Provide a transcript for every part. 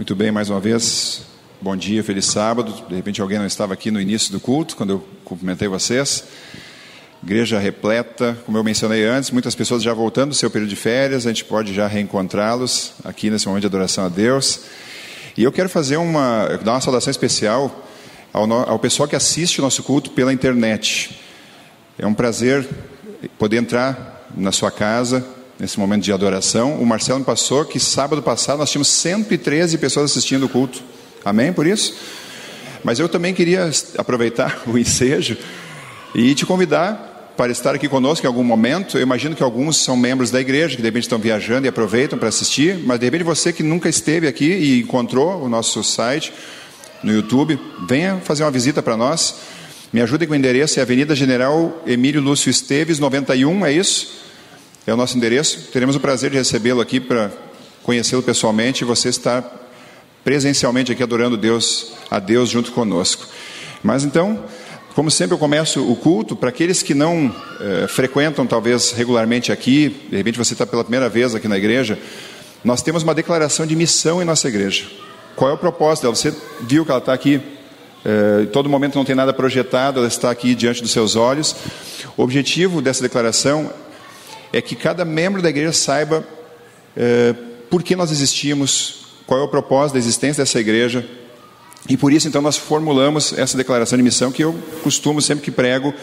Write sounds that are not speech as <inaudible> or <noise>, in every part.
Muito bem, mais uma vez, bom dia, feliz sábado. De repente alguém não estava aqui no início do culto, quando eu cumprimentei vocês. Igreja repleta, como eu mencionei antes, muitas pessoas já voltando do seu período de férias, a gente pode já reencontrá-los aqui nesse momento de adoração a Deus. E eu quero fazer uma, dar uma saudação especial ao, ao pessoal que assiste o nosso culto pela internet. É um prazer poder entrar na sua casa, nesse momento de adoração. O Marcelo me passou que sábado passado nós tínhamos 113 pessoas assistindo o culto. Amém por isso? Mas eu também queria aproveitar <laughs> o ensejo e te convidar para estar aqui conosco em algum momento. Eu imagino que alguns são membros da igreja, que de repente estão viajando e aproveitam para assistir, mas de repente você que nunca esteve aqui e encontrou o nosso site no YouTube, venha fazer uma visita para nós. Me ajude com o endereço, é Avenida General Emílio Lúcio Esteves, 91, é isso? É o nosso endereço. Teremos o prazer de recebê-lo aqui para conhecê-lo pessoalmente e você estar presencialmente aqui adorando Deus, a Deus junto conosco. Mas então, como sempre eu começo o culto, para aqueles que não eh, frequentam talvez regularmente aqui, de repente você está pela primeira vez aqui na igreja, nós temos uma declaração de missão em nossa igreja. Qual é o propósito dela? Você viu que ela está aqui, eh, em todo momento não tem nada projetado, ela está aqui diante dos seus olhos. O objetivo dessa declaração é que cada membro da igreja saiba é, por que nós existimos, qual é o propósito da existência dessa igreja. E por isso, então, nós formulamos essa declaração de missão que eu costumo, sempre que prego,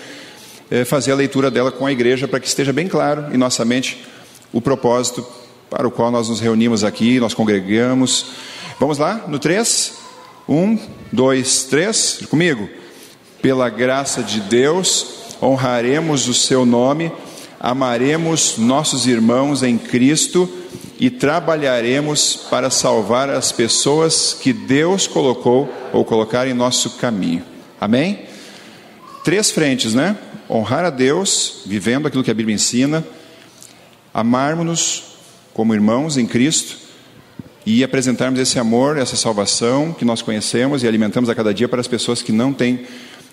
é, fazer a leitura dela com a igreja para que esteja bem claro em nossa mente o propósito para o qual nós nos reunimos aqui, nós congregamos. Vamos lá, no 3? 1, 2, 3, comigo. Pela graça de Deus, honraremos o seu nome amaremos nossos irmãos em Cristo e trabalharemos para salvar as pessoas que Deus colocou ou colocar em nosso caminho. Amém? Três frentes, né? Honrar a Deus, vivendo aquilo que a Bíblia ensina, amarmos-nos como irmãos em Cristo e apresentarmos esse amor, essa salvação que nós conhecemos e alimentamos a cada dia para as pessoas que não têm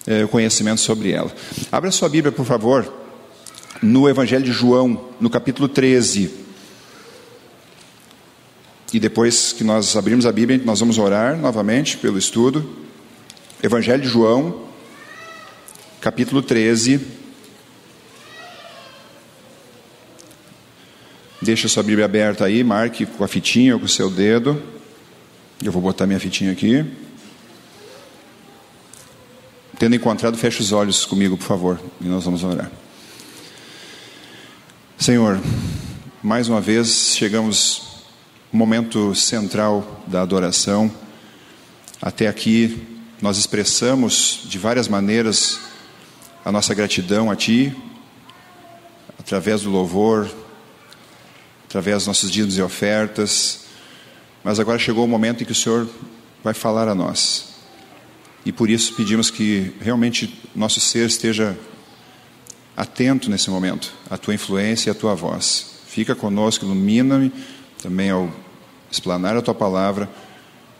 eh, conhecimento sobre ela. Abra sua Bíblia, por favor, no Evangelho de João, no capítulo 13. E depois que nós abrimos a Bíblia, nós vamos orar novamente pelo estudo. Evangelho de João, capítulo 13. Deixa sua Bíblia aberta aí, marque com a fitinha ou com o seu dedo. Eu vou botar minha fitinha aqui. Tendo encontrado, feche os olhos comigo, por favor, e nós vamos orar. Senhor, mais uma vez chegamos no momento central da adoração. Até aqui nós expressamos de várias maneiras a nossa gratidão a Ti, através do louvor, através dos nossos dias e ofertas, mas agora chegou o momento em que o Senhor vai falar a nós. E por isso pedimos que realmente nosso ser esteja atento nesse momento à tua influência e à tua voz. Fica conosco, ilumina-me também ao explanar a tua palavra.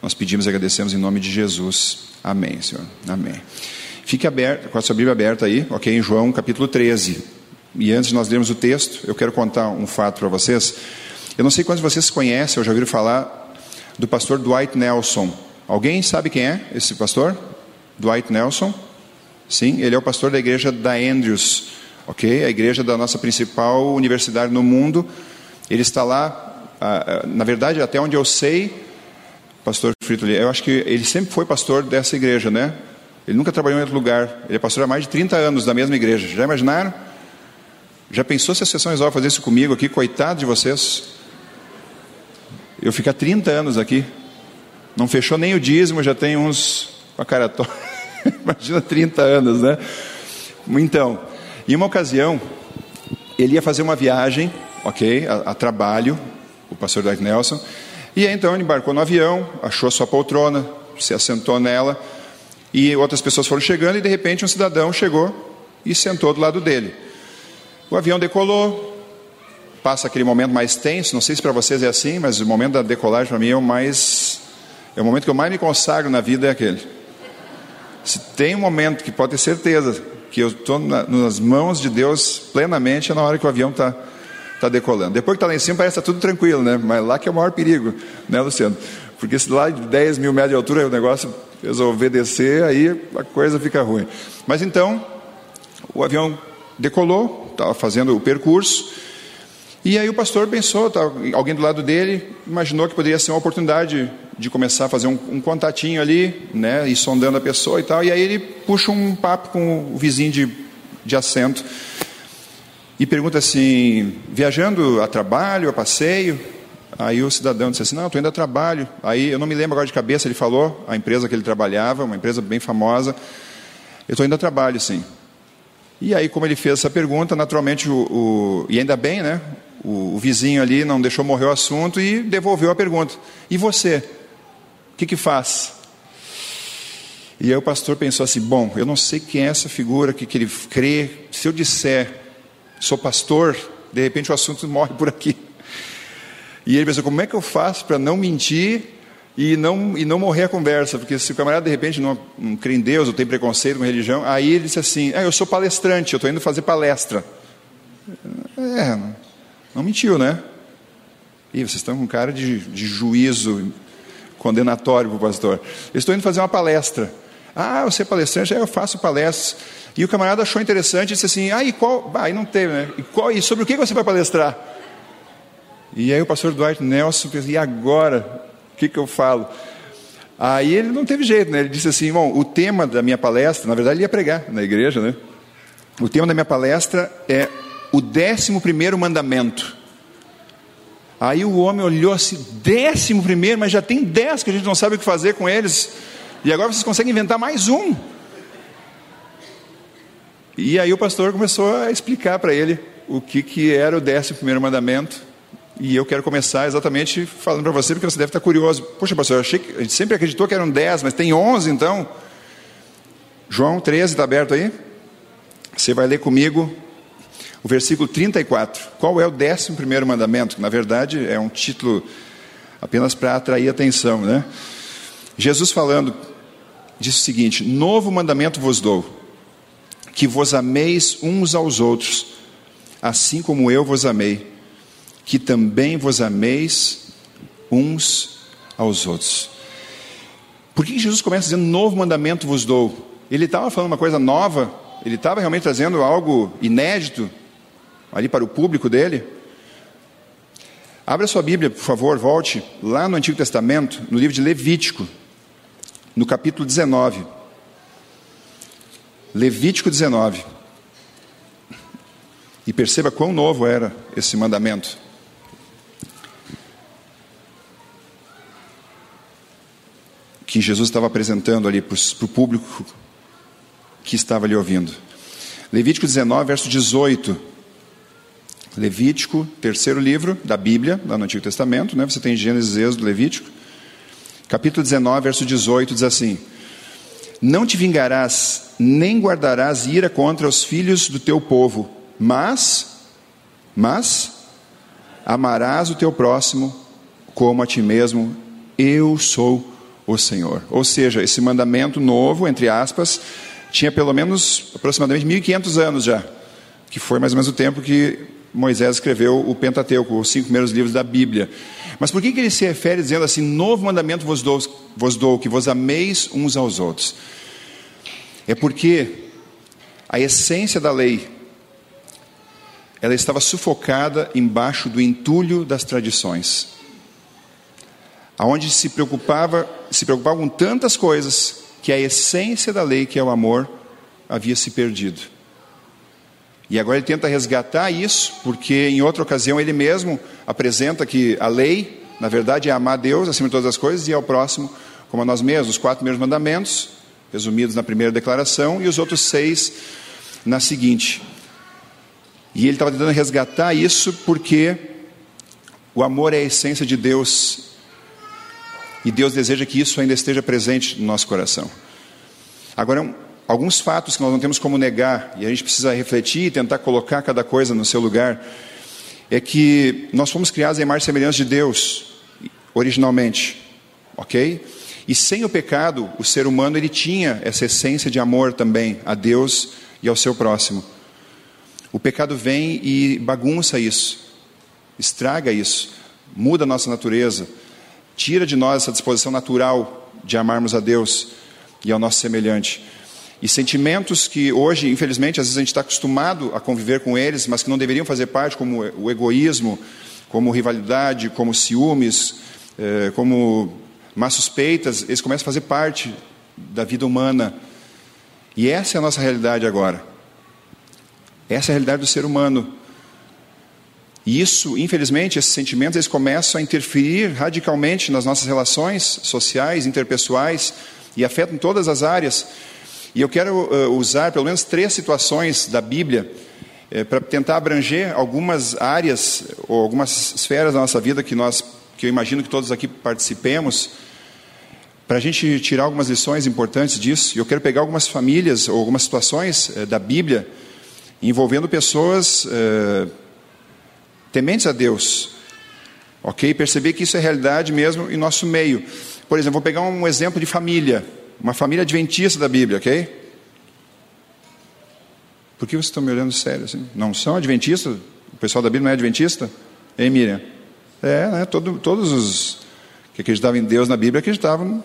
Nós pedimos e agradecemos em nome de Jesus. Amém, Senhor. Amém. Fique aberto, com a sua Bíblia aberta aí, ok? Em João capítulo 13. E antes de nós lermos o texto, eu quero contar um fato para vocês. Eu não sei quantos de vocês conhecem ou já ouviram falar do pastor Dwight Nelson. Alguém sabe quem é esse pastor? Dwight Nelson? Sim, ele é o pastor da igreja da Andrews, ok? A igreja da nossa principal universidade no mundo. Ele está lá, na verdade, até onde eu sei, pastor Frito, eu acho que ele sempre foi pastor dessa igreja, né? Ele nunca trabalhou em outro lugar. Ele é pastor há mais de 30 anos da mesma igreja. Já imaginaram? Já pensou se a sessão resolve fazer isso comigo aqui? Coitado de vocês. Eu ficar 30 anos aqui. Não fechou nem o dízimo, já tem uns com a cara torta. <laughs> Imagina 30 anos, né? Então, em uma ocasião, ele ia fazer uma viagem, ok, a, a trabalho, o pastor Dwight Nelson, e aí, então ele embarcou no avião, achou a sua poltrona, se assentou nela, e outras pessoas foram chegando, e de repente um cidadão chegou e sentou do lado dele. O avião decolou, passa aquele momento mais tenso, não sei se para vocês é assim, mas o momento da decolagem para mim é o mais. É o momento que eu mais me consagro na vida é aquele. Se tem um momento que pode ter certeza que eu estou na, nas mãos de Deus plenamente na hora que o avião está tá decolando. Depois que está lá em cima, parece que está tudo tranquilo, né? Mas lá que é o maior perigo, né, Luciano? Porque se lá de 10 mil metros de altura o negócio resolver descer, aí a coisa fica ruim. Mas então, o avião decolou, estava fazendo o percurso, e aí o pastor pensou, tá, alguém do lado dele imaginou que poderia ser uma oportunidade de começar a fazer um, um contatinho ali, né, e sondando a pessoa e tal, e aí ele puxa um papo com o vizinho de, de assento e pergunta assim, viajando a trabalho, a passeio? Aí o cidadão disse assim, não, estou indo a trabalho. Aí eu não me lembro agora de cabeça, ele falou, a empresa que ele trabalhava, uma empresa bem famosa, eu estou indo a trabalho, sim. E aí, como ele fez essa pergunta, naturalmente, o, o e ainda bem, né? O, o, vizinho ali não deixou morrer o assunto e devolveu a pergunta. E você? O que, que faz? E aí o pastor pensou assim: bom, eu não sei quem é essa figura, que, que ele crê. Se eu disser, sou pastor, de repente o assunto <laughs> morre por aqui. E ele pensou: como é que eu faço para não mentir e não, e não morrer a conversa, porque se o camarada de repente não, não crê em Deus ou tem preconceito com religião, aí ele disse assim: ah, eu sou palestrante, eu estou indo fazer palestra. É, não mentiu, né? E vocês estão com cara de, de juízo condenatório para o pastor. Estou indo fazer uma palestra. Ah, você é palestrante? É, eu faço palestras. E o camarada achou interessante e disse assim: Ah, e qual? Ah, aí não teve, né? E, qual, e sobre o que você vai palestrar? E aí o pastor Dwight Nelson pensou: E agora? O que, que eu falo? Aí ele não teve jeito, né? Ele disse assim: Bom, o tema da minha palestra, na verdade ele ia pregar na igreja, né? O tema da minha palestra é o décimo primeiro mandamento. Aí o homem olhou assim: décimo primeiro, mas já tem dez que a gente não sabe o que fazer com eles. E agora vocês conseguem inventar mais um. E aí o pastor começou a explicar para ele o que, que era o décimo primeiro mandamento. E eu quero começar exatamente falando para você, porque você deve estar curioso. Poxa, pastor, achei que a gente sempre acreditou que eram 10, mas tem 11 então. João 13 está aberto aí? Você vai ler comigo o versículo 34. Qual é o décimo primeiro mandamento? Na verdade, é um título apenas para atrair atenção, né? Jesus falando, disse o seguinte: Novo mandamento vos dou, que vos ameis uns aos outros, assim como eu vos amei que também vos ameis uns aos outros. Por que Jesus começa dizendo: Novo mandamento vos dou? Ele estava falando uma coisa nova, ele estava realmente trazendo algo inédito ali para o público dele. Abra sua Bíblia, por favor, volte lá no Antigo Testamento, no livro de Levítico, no capítulo 19. Levítico 19. E perceba quão novo era esse mandamento. que Jesus estava apresentando ali para o público que estava ali ouvindo. Levítico 19, verso 18. Levítico, terceiro livro da Bíblia, lá no Antigo Testamento, né? você tem Gênesis, Êxodo, Levítico. Capítulo 19, verso 18 diz assim: Não te vingarás, nem guardarás ira contra os filhos do teu povo, mas, mas, amarás o teu próximo como a ti mesmo, eu sou o Senhor. Ou seja, esse mandamento novo, entre aspas, tinha pelo menos aproximadamente 1500 anos já, que foi mais ou menos o tempo que Moisés escreveu o Pentateuco, os cinco primeiros livros da Bíblia. Mas por que, que ele se refere dizendo assim: novo mandamento vos dou, vos dou, que vos ameis uns aos outros? É porque a essência da lei ela estava sufocada embaixo do entulho das tradições aonde se preocupava, se preocupava com tantas coisas que a essência da lei, que é o amor, havia se perdido. E agora ele tenta resgatar isso, porque em outra ocasião ele mesmo apresenta que a lei, na verdade, é amar a Deus acima de todas as coisas e ao próximo como a nós mesmos, os quatro primeiros mandamentos, resumidos na primeira declaração, e os outros seis na seguinte. E ele estava tentando resgatar isso porque o amor é a essência de Deus e Deus deseja que isso ainda esteja presente no nosso coração. Agora, alguns fatos que nós não temos como negar, e a gente precisa refletir e tentar colocar cada coisa no seu lugar, é que nós fomos criados em imagem e semelhança de Deus, originalmente, ok? E sem o pecado, o ser humano ele tinha essa essência de amor também a Deus e ao seu próximo. O pecado vem e bagunça isso, estraga isso, muda a nossa natureza, Tira de nós essa disposição natural de amarmos a Deus e ao nosso semelhante. E sentimentos que hoje, infelizmente, às vezes a gente está acostumado a conviver com eles, mas que não deveriam fazer parte, como o egoísmo, como rivalidade, como ciúmes, eh, como más suspeitas, eles começam a fazer parte da vida humana. E essa é a nossa realidade agora. Essa é a realidade do ser humano. E isso, infelizmente, esses sentimentos eles começam a interferir radicalmente nas nossas relações sociais, interpessoais e afetam todas as áreas. E eu quero uh, usar pelo menos três situações da Bíblia uh, para tentar abranger algumas áreas ou algumas esferas da nossa vida que nós, que eu imagino que todos aqui participemos, para a gente tirar algumas lições importantes disso. E eu quero pegar algumas famílias ou algumas situações uh, da Bíblia envolvendo pessoas tementes a Deus, ok? Perceber que isso é realidade mesmo em nosso meio. Por exemplo, vou pegar um exemplo de família. Uma família adventista da Bíblia, ok? Por que vocês estão me olhando sério assim? Não são adventistas? O pessoal da Bíblia não é adventista? Hein, Miriam? É, né? Todo, todos os que acreditavam em Deus na Bíblia acreditavam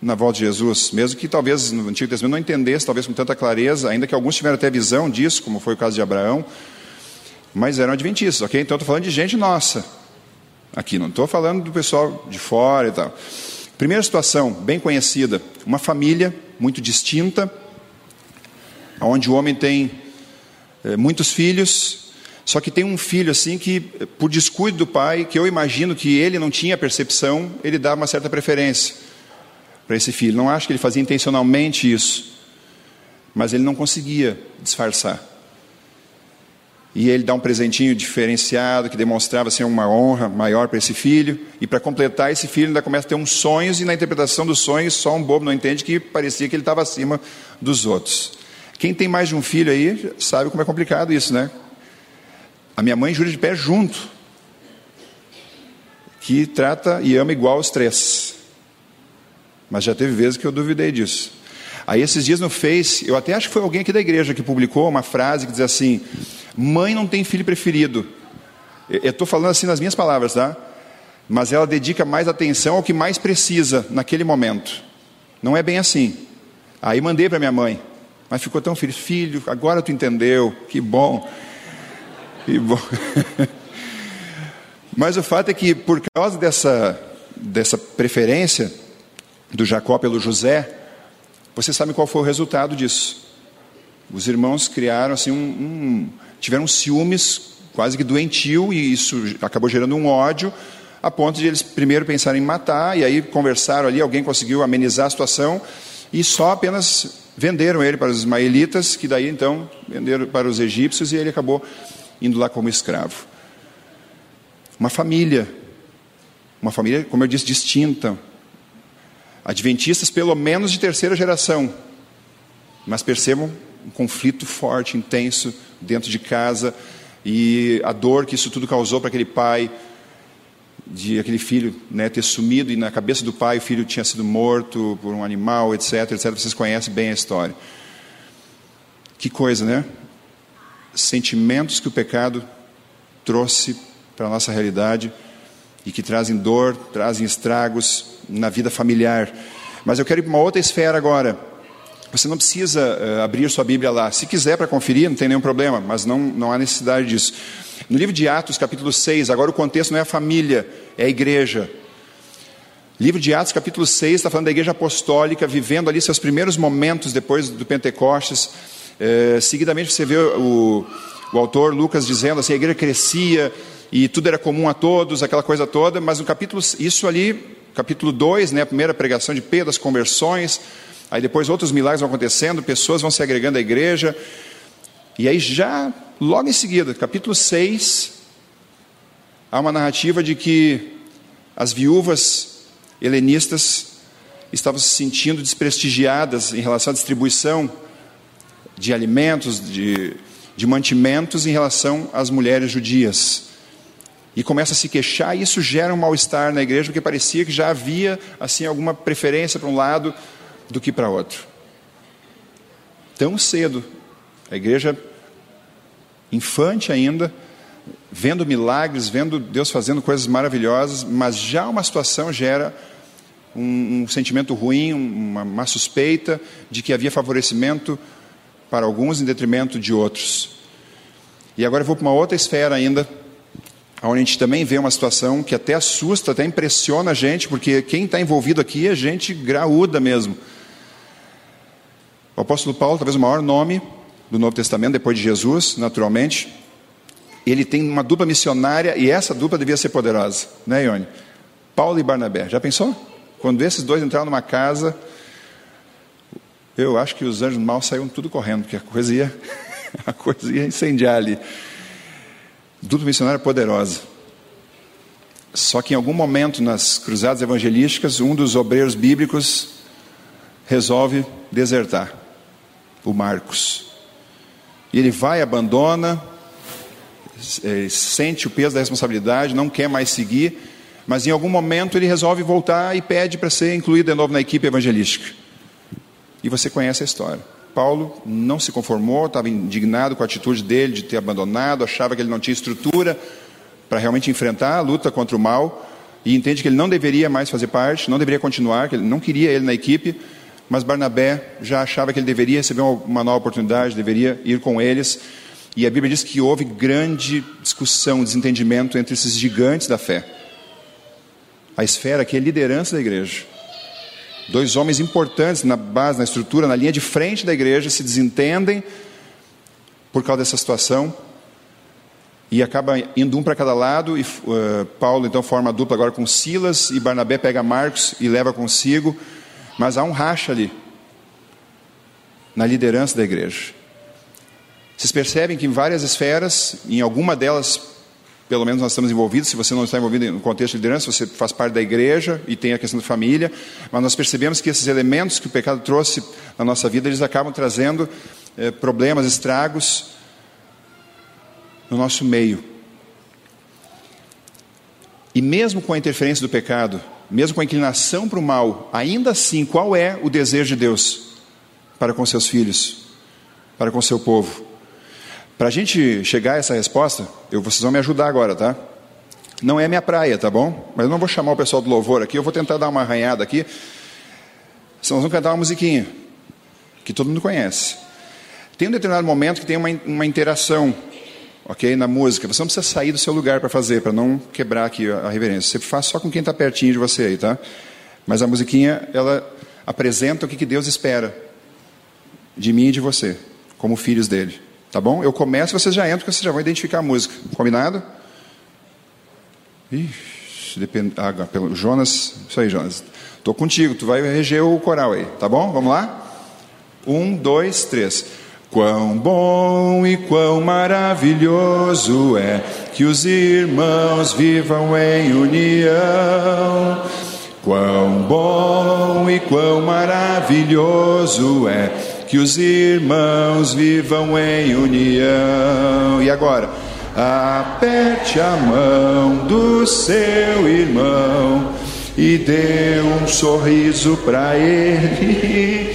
na volta de Jesus, mesmo que talvez no Antigo Testamento não entendesse, talvez com tanta clareza, ainda que alguns tiveram até visão disso, como foi o caso de Abraão, mas eram adventistas, ok? Então estou falando de gente nossa, aqui, não estou falando do pessoal de fora e tal. Primeira situação, bem conhecida, uma família muito distinta, onde o homem tem é, muitos filhos, só que tem um filho assim que, por descuido do pai, que eu imagino que ele não tinha percepção, ele dá uma certa preferência para esse filho. Não acho que ele fazia intencionalmente isso, mas ele não conseguia disfarçar. E ele dá um presentinho diferenciado que demonstrava ser uma honra maior para esse filho. E para completar, esse filho ainda começa a ter uns sonhos, e na interpretação dos sonhos, só um bobo não entende que parecia que ele estava acima dos outros. Quem tem mais de um filho aí sabe como é complicado isso, né? A minha mãe jura de pé junto, que trata e ama igual os três. Mas já teve vezes que eu duvidei disso. Aí esses dias no Face, eu até acho que foi alguém aqui da igreja que publicou uma frase que diz assim: Mãe não tem filho preferido. Eu estou falando assim nas minhas palavras, tá? Mas ela dedica mais atenção ao que mais precisa naquele momento. Não é bem assim. Aí mandei para minha mãe. Mas ficou tão feliz. Filho, agora tu entendeu. Que bom. Que bom. <laughs> Mas o fato é que, por causa dessa, dessa preferência do Jacó pelo José, você sabe qual foi o resultado disso. Os irmãos criaram assim um, um tiveram ciúmes quase que doentio e isso acabou gerando um ódio a ponto de eles primeiro pensarem em matar e aí conversaram ali, alguém conseguiu amenizar a situação e só apenas venderam ele para os ismaelitas, que daí então venderam para os egípcios e ele acabou indo lá como escravo. Uma família, uma família, como eu disse, distinta. Adventistas pelo menos de terceira geração. Mas percebam um conflito forte, intenso dentro de casa e a dor que isso tudo causou para aquele pai, de aquele filho né, ter sumido e na cabeça do pai o filho tinha sido morto por um animal, etc, etc. Vocês conhecem bem a história. Que coisa, né? Sentimentos que o pecado trouxe para a nossa realidade e que trazem dor, trazem estragos na vida familiar. Mas eu quero ir para uma outra esfera agora você não precisa uh, abrir sua Bíblia lá. Se quiser para conferir, não tem nenhum problema, mas não, não há necessidade disso. No livro de Atos, capítulo 6, agora o contexto não é a família, é a igreja. Livro de Atos, capítulo 6, está falando da igreja apostólica, vivendo ali seus primeiros momentos depois do Pentecostes. Uh, seguidamente você vê o, o autor Lucas dizendo assim: a igreja crescia e tudo era comum a todos, aquela coisa toda, mas no capítulo, isso ali, capítulo 2, né, a primeira pregação de Pedro, as conversões Aí depois outros milagres vão acontecendo, pessoas vão se agregando à igreja. E aí já, logo em seguida, capítulo 6, há uma narrativa de que as viúvas helenistas estavam se sentindo desprestigiadas em relação à distribuição de alimentos, de, de mantimentos em relação às mulheres judias. E começa a se queixar, e isso gera um mal-estar na igreja, porque parecia que já havia assim alguma preferência para um lado do que para outro. Tão cedo, a igreja infante ainda, vendo milagres, vendo Deus fazendo coisas maravilhosas, mas já uma situação gera um, um sentimento ruim, uma, uma suspeita de que havia favorecimento para alguns em detrimento de outros. E agora eu vou para uma outra esfera ainda, onde a gente também vê uma situação que até assusta, até impressiona a gente, porque quem está envolvido aqui é gente graúda mesmo. O apóstolo Paulo, talvez o maior nome do Novo Testamento, depois de Jesus, naturalmente, ele tem uma dupla missionária e essa dupla devia ser poderosa, né, Ione? Paulo e Barnabé. Já pensou? Quando esses dois entraram numa casa, eu acho que os anjos mal saíram tudo correndo, porque a coisa ia, <laughs> a coisa ia incendiar ali. Dupla missionária poderosa. Só que em algum momento nas cruzadas evangelísticas, um dos obreiros bíblicos resolve desertar, o Marcos. E ele vai, abandona, é, sente o peso da responsabilidade, não quer mais seguir, mas em algum momento ele resolve voltar e pede para ser incluído de novo na equipe evangelística. E você conhece a história. Paulo não se conformou, estava indignado com a atitude dele de ter abandonado, achava que ele não tinha estrutura para realmente enfrentar a luta contra o mal e entende que ele não deveria mais fazer parte, não deveria continuar, que ele não queria ele na equipe, mas Barnabé já achava que ele deveria receber uma nova oportunidade, deveria ir com eles. E a Bíblia diz que houve grande discussão, desentendimento entre esses gigantes da fé. A esfera que é liderança da igreja. Dois homens importantes na base, na estrutura, na linha de frente da igreja se desentendem por causa dessa situação e acaba indo um para cada lado e uh, Paulo então forma a dupla agora com Silas e Barnabé pega Marcos e leva consigo, mas há um racha ali na liderança da igreja. Vocês percebem que em várias esferas, em alguma delas, pelo menos nós estamos envolvidos, se você não está envolvido no contexto de liderança, você faz parte da igreja e tem a questão da família, mas nós percebemos que esses elementos que o pecado trouxe na nossa vida, eles acabam trazendo eh, problemas, estragos no nosso meio. E mesmo com a interferência do pecado, mesmo com a inclinação para o mal, ainda assim, qual é o desejo de Deus para com seus filhos, para com seu povo? Para a gente chegar a essa resposta, eu, vocês vão me ajudar agora, tá? Não é minha praia, tá bom? Mas eu não vou chamar o pessoal do louvor aqui, eu vou tentar dar uma arranhada aqui. Senão nós vamos cantar uma musiquinha, que todo mundo conhece. Tem um determinado momento que tem uma, uma interação, ok? Na música. Você não precisa sair do seu lugar para fazer, para não quebrar aqui a, reverência. Você faz só com quem está pertinho de você aí, tá? Mas a musiquinha, ela apresenta o que, que Deus espera de mim e de você, como filhos dele. Tá bom? Eu começo e vocês já entram, porque vocês já vão identificar a música. Combinado? Ixi, depende. Ah, pelo Jonas. Isso aí, Jonas. Estou contigo, tu vai reger o coral aí, tá bom? Vamos lá? Um, dois, três. Quão bom e quão maravilhoso é que os irmãos vivam em união. Quão bom e quão maravilhoso é que os irmãos vivam em união. E agora? Aperte a mão do seu irmão e dê um sorriso para ele.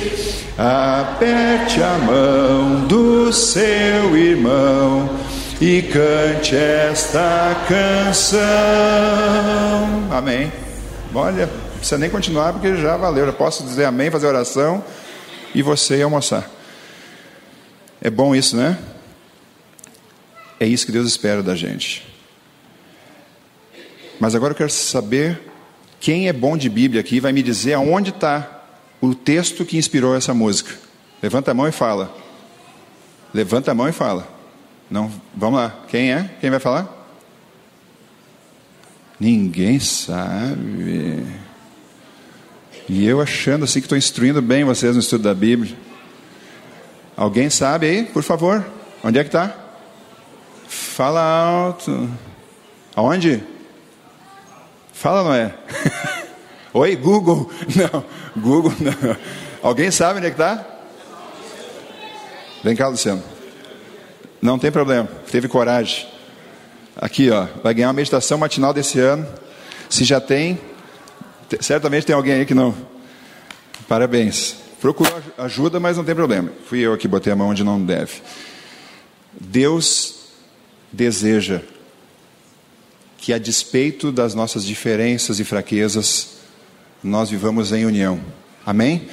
Aperte a mão do seu irmão e cante esta canção. Amém. Olha, não precisa nem continuar porque já valeu. Já posso dizer amém, fazer oração e você almoçar. É bom isso, né? É isso que Deus espera da gente. Mas agora eu quero saber quem é bom de Bíblia aqui vai me dizer aonde está o texto que inspirou essa música. Levanta a mão e fala. Levanta a mão e fala. Não, vamos lá. Quem é? Quem vai falar? Ninguém sabe. E eu achando assim que estou instruindo bem vocês no estudo da Bíblia. Alguém sabe aí, por favor? Onde é que está? Fala alto. Aonde? Fala, não é? <laughs> Oi, Google? <laughs> Não, Google não. Alguém sabe onde é que está? Vem cá, Luciano. Não tem problema, teve coragem. Aqui, ó, vai ganhar uma meditação matinal desse ano. Se já tem, Certamente tem alguém aí que não. Parabéns. Procurou ajuda, mas não tem problema. Fui eu que botei a mão onde não deve. Deus deseja que, a despeito das nossas diferenças e fraquezas, nós vivamos em união. Amém?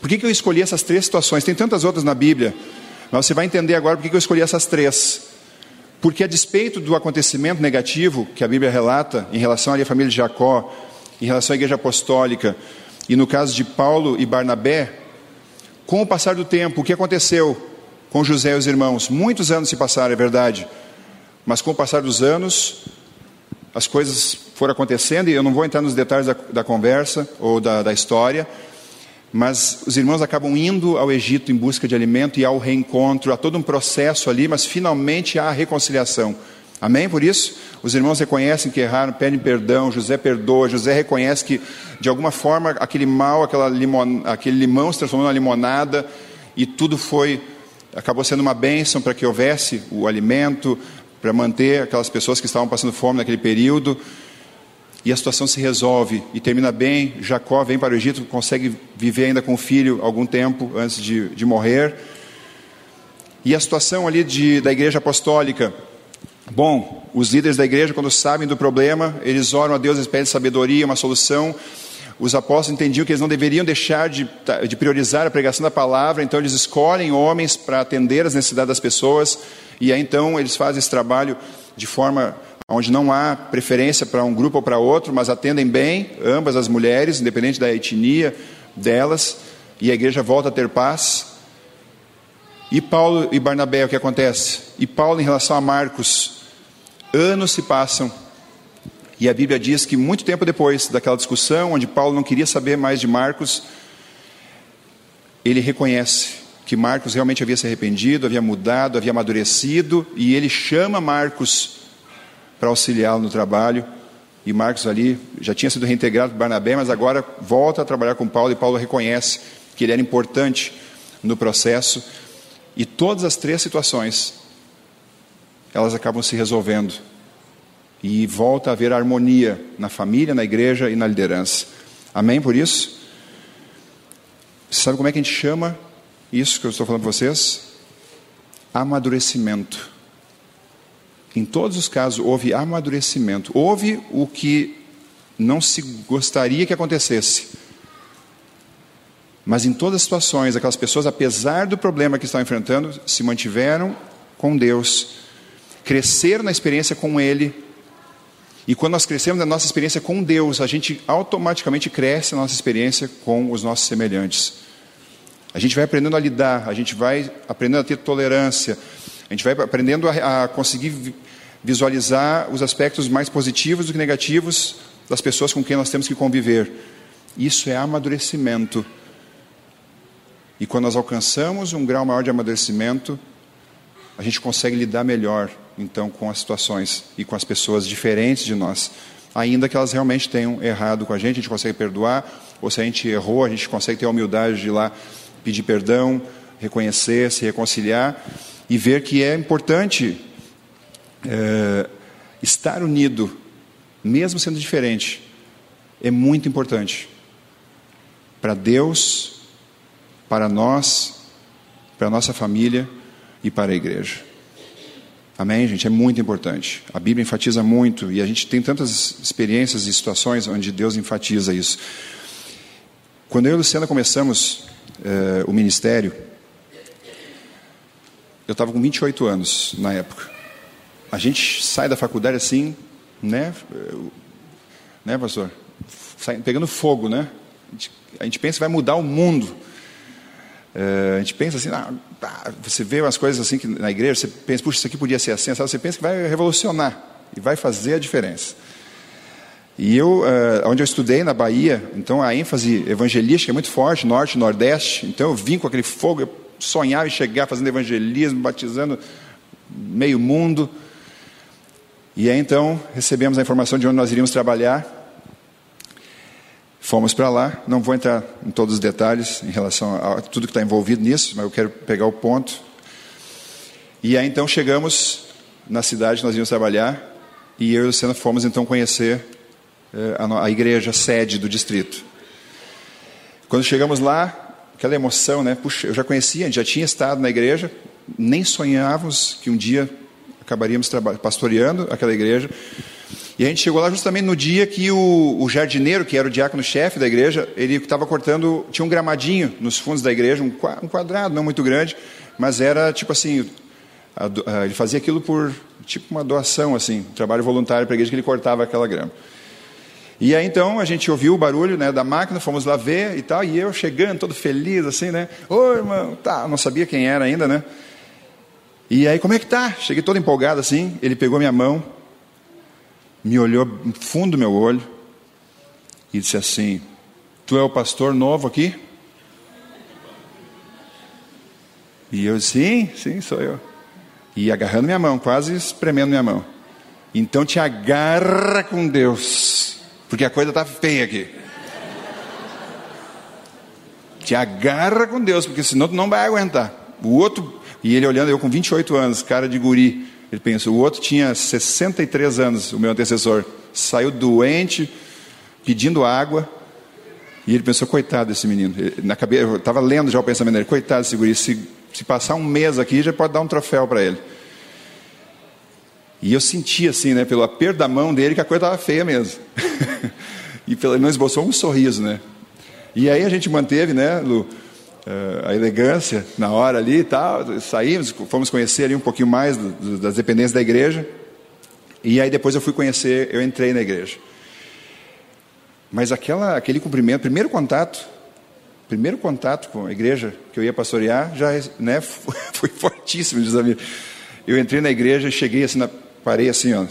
Por que, que eu escolhi essas três situações? Tem tantas outras na Bíblia, mas você vai entender agora por que, que eu escolhi essas três. Porque, a despeito do acontecimento negativo que a Bíblia relata em relação à família de Jacó, em relação à igreja apostólica, e no caso de Paulo e Barnabé, com o passar do tempo, o que aconteceu com José e os irmãos? Muitos anos se passaram, é verdade, mas com o passar dos anos, as coisas foram acontecendo, e eu não vou entrar nos detalhes da, da conversa ou da, da história, mas os irmãos acabam indo ao Egito em busca de alimento e ao reencontro, há todo um processo ali, mas finalmente há a reconciliação. Amém? Por isso, os irmãos reconhecem que erraram, pedem perdão, José perdoa, José reconhece que, de alguma forma, aquele mal, aquela limon, aquele limão se transformou numa limonada e tudo foi, acabou sendo uma bênção para que houvesse o alimento, para manter aquelas pessoas que estavam passando fome naquele período e a situação se resolve e termina bem. Jacó vem para o Egito, consegue viver ainda com o filho algum tempo antes de, de morrer. E a situação ali de, da igreja apostólica. Bom, os líderes da igreja, quando sabem do problema, eles oram a Deus, eles pedem sabedoria, uma solução. Os apóstolos entendiam que eles não deveriam deixar de, de priorizar a pregação da palavra, então eles escolhem homens para atender as necessidades das pessoas, e aí então eles fazem esse trabalho de forma onde não há preferência para um grupo ou para outro, mas atendem bem ambas as mulheres, independente da etnia delas, e a igreja volta a ter paz. E Paulo e Barnabé, o que acontece? E Paulo, em relação a Marcos, anos se passam, e a Bíblia diz que muito tempo depois daquela discussão, onde Paulo não queria saber mais de Marcos, ele reconhece que Marcos realmente havia se arrependido, havia mudado, havia amadurecido, e ele chama Marcos para auxiliá-lo no trabalho. E Marcos ali já tinha sido reintegrado para Barnabé, mas agora volta a trabalhar com Paulo e Paulo reconhece que ele era importante no processo. E todas as três situações, elas acabam se resolvendo. E volta a haver harmonia na família, na igreja e na liderança. Amém por isso? Você sabe como é que a gente chama isso que eu estou falando para vocês? Amadurecimento. Em todos os casos houve amadurecimento, houve o que não se gostaria que acontecesse. Mas em todas as situações, aquelas pessoas, apesar do problema que estavam enfrentando, se mantiveram com Deus, cresceram na experiência com Ele. E quando nós crescemos na nossa experiência com Deus, a gente automaticamente cresce na nossa experiência com os nossos semelhantes. A gente vai aprendendo a lidar, a gente vai aprendendo a ter tolerância, a gente vai aprendendo a, a conseguir visualizar os aspectos mais positivos do que negativos das pessoas com quem nós temos que conviver. Isso é amadurecimento. E quando nós alcançamos um grau maior de amadurecimento, a gente consegue lidar melhor, então, com as situações e com as pessoas diferentes de nós. Ainda que elas realmente tenham errado com a gente, a gente consegue perdoar, ou se a gente errou, a gente consegue ter a humildade de ir lá pedir perdão, reconhecer, se reconciliar e ver que é importante é, estar unido, mesmo sendo diferente, é muito importante para Deus, para nós, para nossa família e para a igreja. Amém, gente? É muito importante. A Bíblia enfatiza muito e a gente tem tantas experiências e situações onde Deus enfatiza isso. Quando eu e a Luciana começamos é, o ministério, eu estava com 28 anos na época. A gente sai da faculdade assim, né? Né, pastor? Sai, pegando fogo, né? A gente, a gente, pensa que vai mudar o mundo. É, a gente pensa assim, ah, tá, você vê umas coisas assim que na igreja, você pensa, puxa, isso aqui podia ser assim, sabe? você pensa que vai revolucionar e vai fazer a diferença. E eu, uh, onde eu estudei, na Bahia, então a ênfase evangelística é muito forte, norte, nordeste, então eu vim com aquele fogo, eu sonhava em chegar fazendo evangelismo, batizando meio mundo. E aí então recebemos a informação de onde nós iríamos trabalhar. Fomos para lá, não vou entrar em todos os detalhes em relação a tudo que está envolvido nisso, mas eu quero pegar o ponto. E aí então chegamos na cidade que nós íamos trabalhar, e eu e o Luciano fomos então conhecer eh, a, a igreja sede do distrito. Quando chegamos lá, aquela emoção, né? Puxa, eu já conhecia, já tinha estado na igreja, nem sonhávamos que um dia acabaríamos pastoreando aquela igreja. E a gente chegou lá justamente no dia que o, o jardineiro, que era o diácono-chefe da igreja, ele estava cortando, tinha um gramadinho nos fundos da igreja, um, um quadrado, não muito grande, mas era tipo assim, a, a, ele fazia aquilo por tipo uma doação, assim, um trabalho voluntário para a igreja que ele cortava aquela grama. E aí então a gente ouviu o barulho né, da máquina, fomos lá ver e tal, e eu chegando todo feliz assim, né? Oi, irmão, tá, não sabia quem era ainda, né? E aí, como é que tá? Cheguei todo empolgado assim, ele pegou minha mão, me olhou no fundo do meu olho e disse assim: Tu é o pastor novo aqui? E eu, sim, sim, sou eu. E agarrando minha mão, quase espremendo minha mão. Então te agarra com Deus, porque a coisa está feia aqui. <laughs> Te agarra com Deus, porque senão tu não vai aguentar. O outro, e ele olhando, eu com 28 anos, cara de guri, ele pensa, o outro tinha 63 anos, o meu antecessor, saiu doente, pedindo água, e ele pensou, coitado desse menino. Na cabeça, eu estava lendo já o pensamento dele, coitado desse guri, se, se passar um mês aqui, já pode dar um troféu para ele. E eu senti assim, né, pelo aperto da mão dele, que a coisa estava feia mesmo. <laughs> e pelo, não esboçou um sorriso, né. E aí a gente manteve, né, Lu, a elegância na hora ali e tal. Saímos, fomos conhecer ali um pouquinho mais do, do, das dependências da igreja. E aí depois eu fui conhecer, eu entrei na igreja. Mas aquela, aquele cumprimento, primeiro contato, primeiro contato com a igreja que eu ia pastorear, já né, <laughs> foi fortíssimo, diz Eu entrei na igreja cheguei assim, na, parei assim, ó,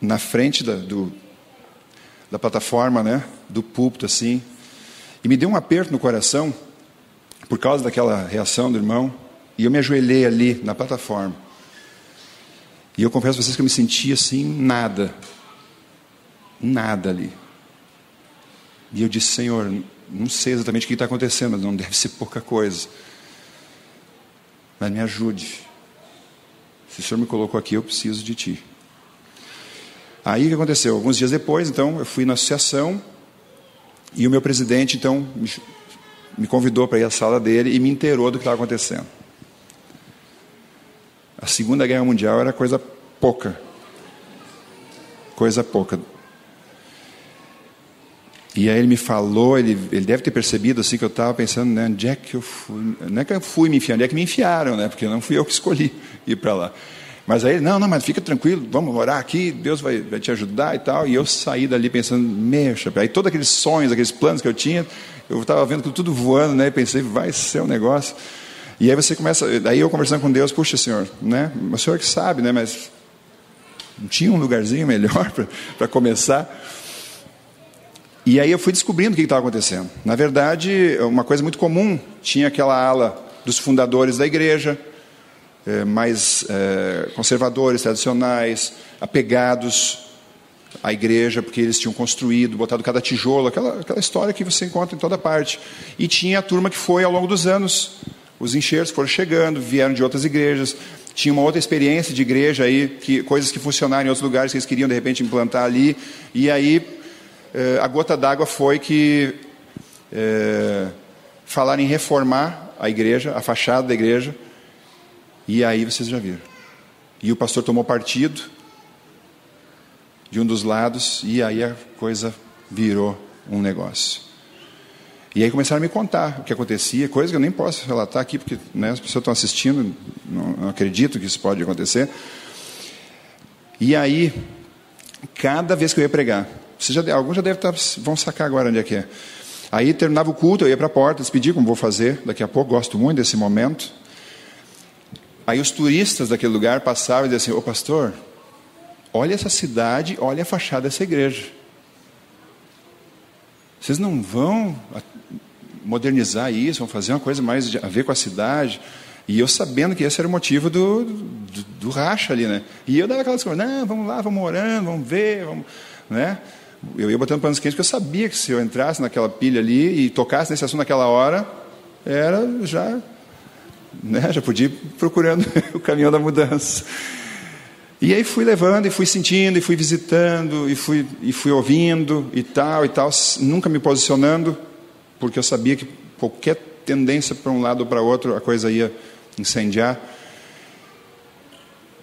na frente da, do, da plataforma, né, do púlpito assim, e me deu um aperto no coração, por causa daquela reação do irmão, e eu me ajoelhei ali na plataforma. E eu confesso a vocês que eu me senti assim, nada. Nada ali. E eu disse, Senhor, não sei exatamente o que está acontecendo, mas não deve ser pouca coisa. Mas me ajude. Se o Senhor me colocou aqui, eu preciso de Ti. Aí o que aconteceu? Alguns dias depois, então, eu fui na associação e o meu presidente, então, me convidou para ir à sala dele e me inteirou do que estava acontecendo. A Segunda Guerra Mundial era coisa pouca. Coisa pouca. E aí ele me falou, ele, ele deve ter percebido assim que eu estava pensando, né, onde é que eu fui? Não é que eu fui me enfiar, onde é que me enfiaram, né? Porque não fui eu que escolhi <laughs> ir para lá. Mas aí ele, não, não, mas fica tranquilo, vamos orar aqui, Deus vai, vai te ajudar e tal. E eu saí dali pensando, mexa, aí todos aqueles sonhos, aqueles planos que eu tinha, eu estava vendo tudo voando, né? E pensei, vai ser um negócio. E aí você começa, daí eu conversando com Deus, puxa, Senhor, né? O Senhor que sabe, né? Mas não tinha um lugarzinho melhor <laughs> para começar. E aí eu fui descobrindo o que estava acontecendo. Na verdade, uma coisa muito comum, tinha aquela ala dos fundadores da igreja, é, mais é, conservadores, tradicionais, apegados a igreja, porque eles tinham construído, botado cada tijolo, aquela, aquela história que você encontra em toda parte. E tinha a turma que foi ao longo dos anos. Os enxertos foram chegando, vieram de outras igrejas, tinha uma outra experiência de igreja aí, que, coisas que funcionaram em outros lugares que eles queriam de repente implantar ali. E aí eh, a gota d'água foi que eh, falaram em reformar a igreja, a fachada da igreja. E aí vocês já viram. E o pastor tomou partido de um dos lados, e aí a coisa virou um negócio. E aí começaram a me contar o que acontecia, coisa que eu nem posso relatar aqui, porque né, as pessoas estão assistindo, não, acredito que isso pode acontecer. E aí, cada vez que eu ia pregar, você já, alguns já devem estar, vão sacar agora onde é que é. Aí terminava o culto, eu ia para a porta, despedir, como vou fazer daqui a pouco, gosto muito desse momento. Aí os turistas daquele lugar passavam e diziam assim, ô pastor, Olha essa cidade, olha a fachada dessa igreja. Vocês não vão modernizar isso, vão fazer uma coisa mais a ver com a cidade. E eu sabendo que esse era o motivo do, do, do racha ali, né? E eu dava aquelas coisas, não, vamos lá, vamos orando, vamos ver, vamos, né? Eu ia botando panos quentes, porque eu sabia que se eu entrasse naquela pilha ali e tocasse nesse assunto naquela hora, era já, né? Já podia ir procurando <laughs> o caminhão da mudança. E aí fui levando, e fui sentindo, e fui visitando, e fui, e fui ouvindo, e tal, e tal, nunca me posicionando, porque eu sabia que qualquer tendência para um lado ou para outro, a coisa ia incendiar.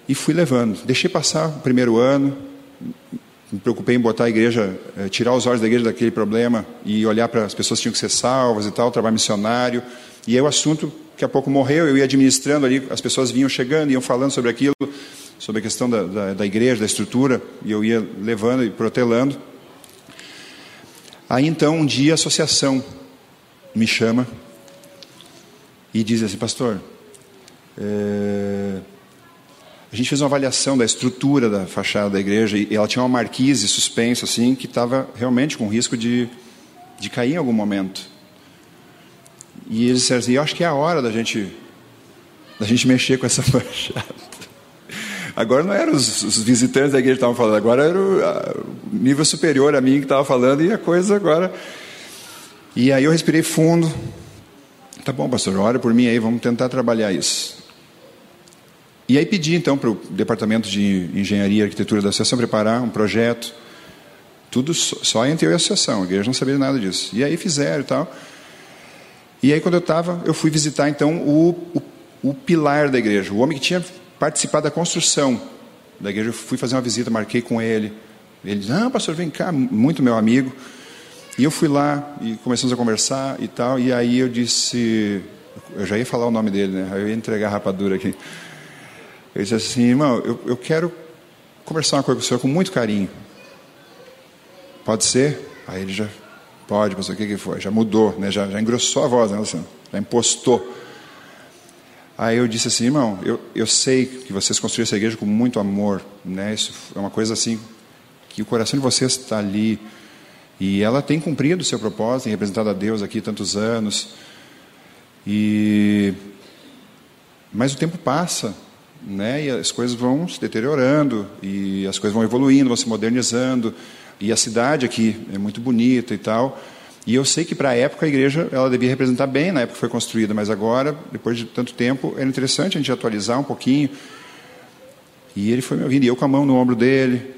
E fui levando. Deixei passar o primeiro ano, me preocupei em botar a igreja, eh, tirar os olhos da igreja daquele problema e olhar para as pessoas que tinham que ser salvas e tal, trabalho missionário. E aí o assunto, daqui a pouco morreu, eu ia administrando ali, as pessoas vinham chegando, iam falando sobre aquilo, sobre a questão da, da, da igreja, da estrutura, e eu ia levando e protelando. Aí então, um dia a associação me chama e diz assim, pastor, é, a gente fez uma avaliação da estrutura da fachada da igreja e ela tinha uma marquise suspensa assim que estava realmente com risco de, de cair em algum momento. E eles disseram assim, eu acho que é a hora da gente da gente mexer com essa <laughs> fachada. Agora não eram os, os visitantes da igreja que estavam falando, agora era o a, nível superior a mim que estava falando e a coisa agora. E aí eu respirei fundo. Tá bom, pastor, ora por mim aí, vamos tentar trabalhar isso. E aí pedi então para o departamento de engenharia e arquitetura da associação preparar um projeto, tudo só entre eu e a associação, a igreja não sabia nada disso. E aí fizeram e tal. E aí quando eu estava, eu fui visitar então o, o, o, pilar da igreja, o homem que tinha participado da construção da igreja. Eu fui fazer uma visita, marquei com ele. Ele disse, ah, pastor, vem cá, muito meu amigo. E eu fui lá e começamos a conversar e tal. E aí eu disse, eu já ia falar o nome dele, né? Eu ia entregar a rapadura aqui. Ele disse assim, irmão, eu, eu quero conversar uma coisa com o senhor com muito carinho. Pode ser? Aí ele já, pode, pastor, o que, que foi? Já mudou, né? já, já engrossou a voz, né, Luciano? Já impostou. Aí eu disse assim, irmão, eu, eu sei que vocês construíram essa igreja com muito amor, né? Isso é uma coisa assim, que o coração de vocês está ali. E ela tem cumprido o seu propósito, tem representado a Deus aqui tantos anos. E mas o tempo passa, né? E as coisas vão se deteriorando e as coisas vão evoluindo, vão se modernizando e a cidade aqui é muito bonita e tal. E eu sei que para a época a igreja ela devia representar bem na época que foi construída, mas agora, depois de tanto tempo, era interessante a gente atualizar um pouquinho. E ele foi me ouvindo, e eu com a mão no ombro dele.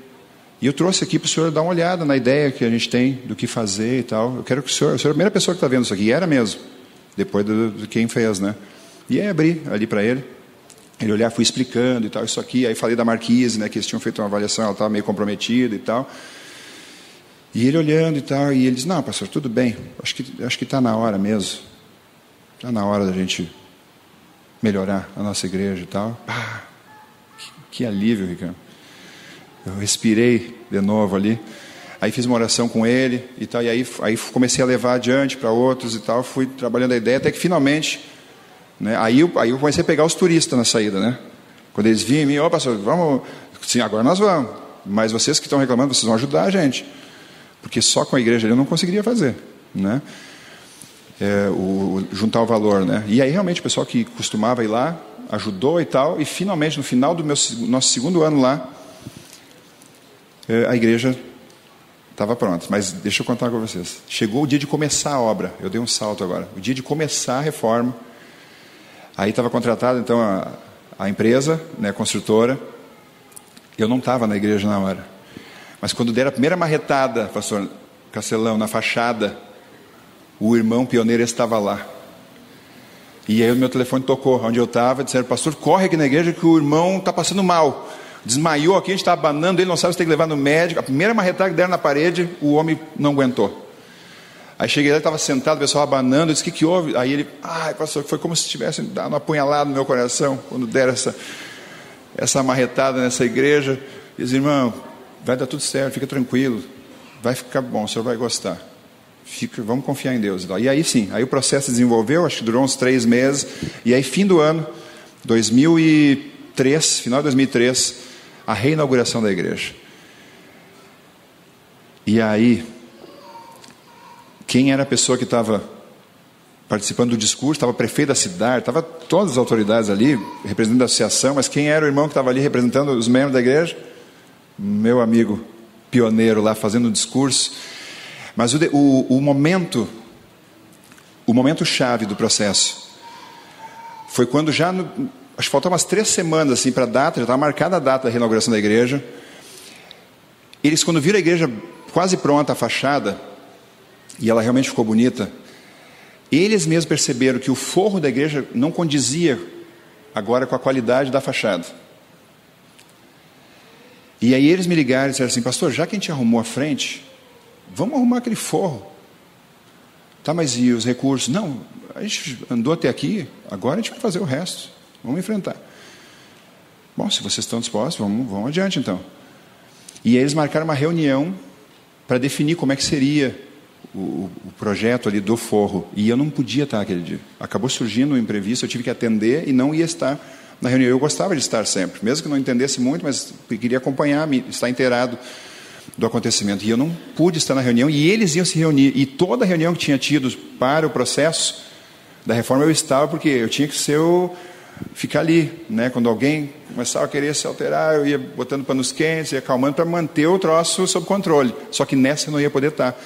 E eu trouxe aqui para o senhor dar uma olhada na ideia que a gente tem do que fazer e tal. Eu quero que o senhor, o senhor é a primeira pessoa que está vendo isso aqui, e era mesmo, depois de, de quem fez, né? E aí abri ali para ele. Ele olhar, fui explicando e tal, isso aqui. Aí falei da Marquise, né, que eles tinham feito uma avaliação, ela estava meio comprometida e tal. E ele olhando e tal, e ele diz: Não, pastor, tudo bem, acho que acho que está na hora mesmo. Está na hora da gente melhorar a nossa igreja e tal. Ah, que, que alívio, Ricardo. Eu respirei de novo ali. Aí fiz uma oração com ele e tal, e aí, aí comecei a levar adiante para outros e tal. Fui trabalhando a ideia até que finalmente né? Aí, eu, aí eu comecei a pegar os turistas na saída, né? Quando eles vinham, me, ó, pastor, vamos. Sim, agora nós vamos. Mas vocês que estão reclamando, vocês vão ajudar a gente. Porque só com a igreja eu não conseguiria fazer, né? É, o, juntar o valor, né? E aí realmente o pessoal que costumava ir lá ajudou e tal. E finalmente, no final do meu, nosso segundo ano lá, é, a igreja estava pronta. Mas deixa eu contar com vocês. Chegou o dia de começar a obra. Eu dei um salto agora. O dia de começar a reforma. Aí estava contratada então a, a empresa, né, a construtora. Eu não estava na igreja na hora. Mas quando deram a primeira marretada, pastor Castelão, na fachada, o irmão pioneiro estava lá. E aí o meu telefone tocou, onde eu estava, disseram, pastor, corre aqui na igreja que o irmão está passando mal. Desmaiou aqui, a gente está abanando, ele não sabe se tem que levar no médico. A primeira marretada que deram na parede, o homem não aguentou. Aí cheguei lá, estava sentado, o pessoal abanando, eu disse, o que, que houve? Aí ele, ai, pastor, foi como se tivesse dado uma apunhalada no meu coração, quando deram essa, essa marretada nessa igreja. Diz, irmão, vai dar tudo certo, fica tranquilo, vai ficar bom, o senhor vai gostar. Fica, vamos confiar em Deus. E aí sim, aí o processo se desenvolveu, acho que durou uns três meses, e aí fim do ano, 2003, final de 2003, a reinauguração da igreja. E aí, quem era a pessoa que estava participando do discurso, estava prefeito da cidade, estava todas as autoridades ali, representando a associação, mas quem era o irmão que estava ali representando os membros da igreja? Meu amigo pioneiro lá fazendo o discurso. Mas o, o, o momento, o momento chave do processo, foi quando já, no, acho que faltavam umas três semanas assim para a data, já estava marcada a data da reinauguração da igreja. Eles, quando viram a igreja quase pronta, a fachada, e ela realmente ficou bonita, eles mesmos perceberam que o forro da igreja não condizia agora com a qualidade da fachada. E aí eles me ligaram e disseram assim, pastor, já que a gente arrumou a frente, vamos arrumar aquele forro. Tá, mas e os recursos? Não, a gente andou até aqui, agora a gente vai fazer o resto. Vamos enfrentar. Bom, se vocês estão dispostos, vamos, vamos adiante então. E aí eles marcaram uma reunião para definir como é que seria o, o, projeto ali do forro. E eu não podia estar aquele dia. Acabou surgindo um imprevisto, eu tive que atender e não ia estar na reunião. Eu gostava de estar sempre, mesmo que não entendesse muito, mas queria acompanhar, estar inteirado do acontecimento. E eu não pude estar na reunião e eles iam se reunir. E toda reunião que tinha tido para o processo da reforma eu estava, porque eu tinha que ser o ficar ali, né? Quando alguém começava a querer se alterar, eu ia botando panos quentes, ia acalmando para manter o troço sob controle. Só que nessa eu não ia poder estar.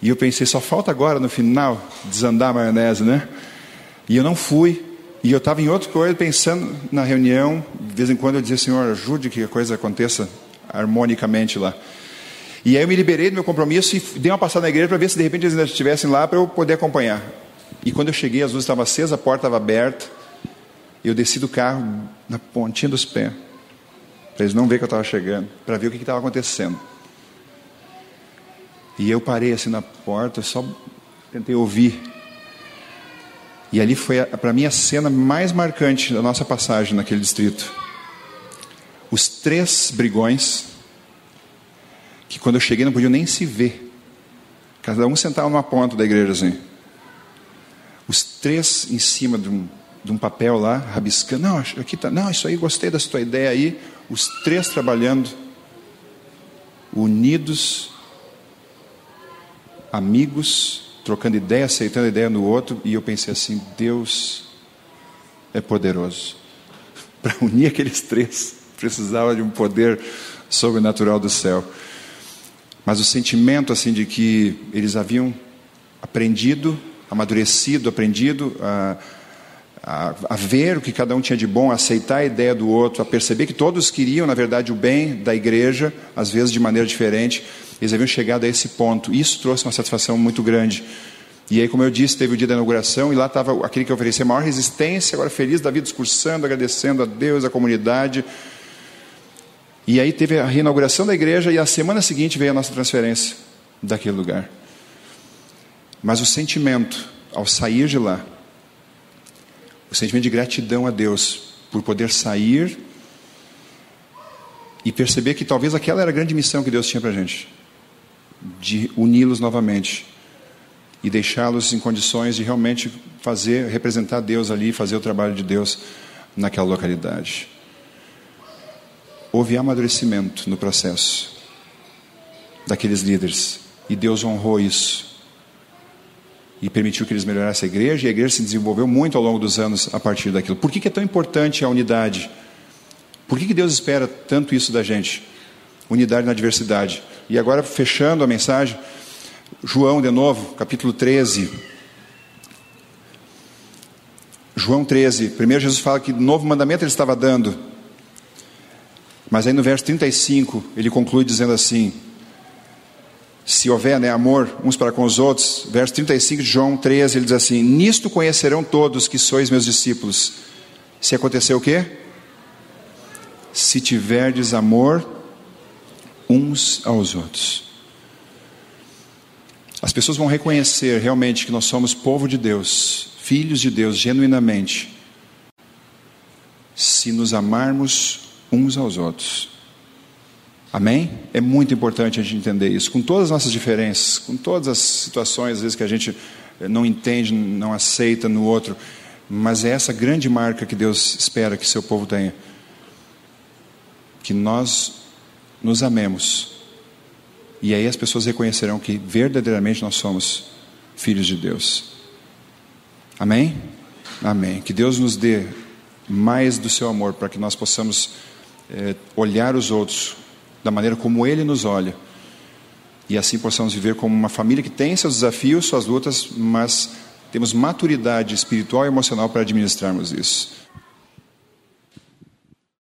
E eu pensei, só falta agora no final desandar a maionese, né? E eu não fui. E eu estava em outra coisa, pensando na reunião. De vez em quando eu dizia, Senhor, ajude que a coisa aconteça harmonicamente lá. E aí eu me liberei do meu compromisso e dei uma passada na igreja para ver se de repente eles ainda estivessem lá para eu poder acompanhar. E quando eu cheguei, as luzes estavam acesas, a porta estava aberta. Eu desci do carro na pontinha dos pés, para eles não verem que eu estava chegando, para ver o que estava acontecendo. E eu parei assim na porta, só tentei ouvir. E ali foi, para mim, a cena mais marcante da nossa passagem naquele distrito. Os três brigões, que quando eu cheguei não podiam nem se ver. Cada um sentava numa ponta da igreja assim. Os três em cima de um, de um papel lá, rabiscando. Não, aqui tá, não, isso aí, gostei da sua ideia aí. Os três trabalhando, unidos amigos, trocando ideia, aceitando ideia no outro, e eu pensei assim: Deus é poderoso. <laughs> Para unir aqueles três, precisava de um poder sobrenatural do céu. Mas o sentimento assim de que eles haviam aprendido, amadurecido, aprendido a, a, a, ver o que cada um tinha de bom, a aceitar a ideia do outro, a perceber que todos queriam, na verdade, o bem da igreja, às vezes de maneira diferente. Eles haviam chegado a esse ponto. Isso trouxe uma satisfação muito grande. E aí, como eu disse, teve o dia da inauguração e lá estava aquele que oferecia maior resistência, agora feliz da vida, discursando, agradecendo a Deus, a comunidade. E aí teve a reinauguração da igreja e a semana seguinte veio a nossa transferência daquele lugar. Mas o sentimento, ao sair de lá, o sentimento de gratidão a Deus por poder sair e perceber que talvez aquela era a grande missão que Deus tinha para a gente de uni-los novamente e deixá-los em condições de realmente fazer, representar Deus ali, fazer o trabalho de Deus naquela localidade. Houve amadurecimento no processo daqueles líderes e Deus honrou isso e permitiu que eles melhorassem a igreja e a igreja se desenvolveu muito ao longo dos anos a partir daquilo. Por que, é tão importante a unidade? Por que, que Deus espera tanto isso da gente? Unidade na diversidade. E agora, fechando a mensagem, João de novo, capítulo 13. João 13. Primeiro Jesus fala que novo mandamento ele estava dando. Mas aí no verso 35, ele conclui dizendo assim: se houver né, amor uns para com os outros, verso 35 de João 13, ele diz assim: Nisto conhecerão todos que sois meus discípulos. Se acontecer o quê? Se tiverdes amor uns aos outros. As pessoas vão reconhecer realmente que nós somos povo de Deus, filhos de Deus, genuinamente, se nos amarmos uns aos outros. Amém? É muito importante a gente entender isso, com todas as nossas diferenças, com todas as situações, às vezes, que a gente não entende, não aceita no outro, mas é essa grande marca que Deus espera que seu povo tenha. Que nós nos amemos. E aí as pessoas reconhecerão que verdadeiramente nós somos filhos de Deus. Amém? Amém. Que Deus nos dê mais do seu amor para que nós possamos é, olhar os outros da maneira como Ele nos olha. E assim possamos viver como uma família que tem seus desafios, suas lutas, mas temos maturidade espiritual e emocional para administrarmos isso.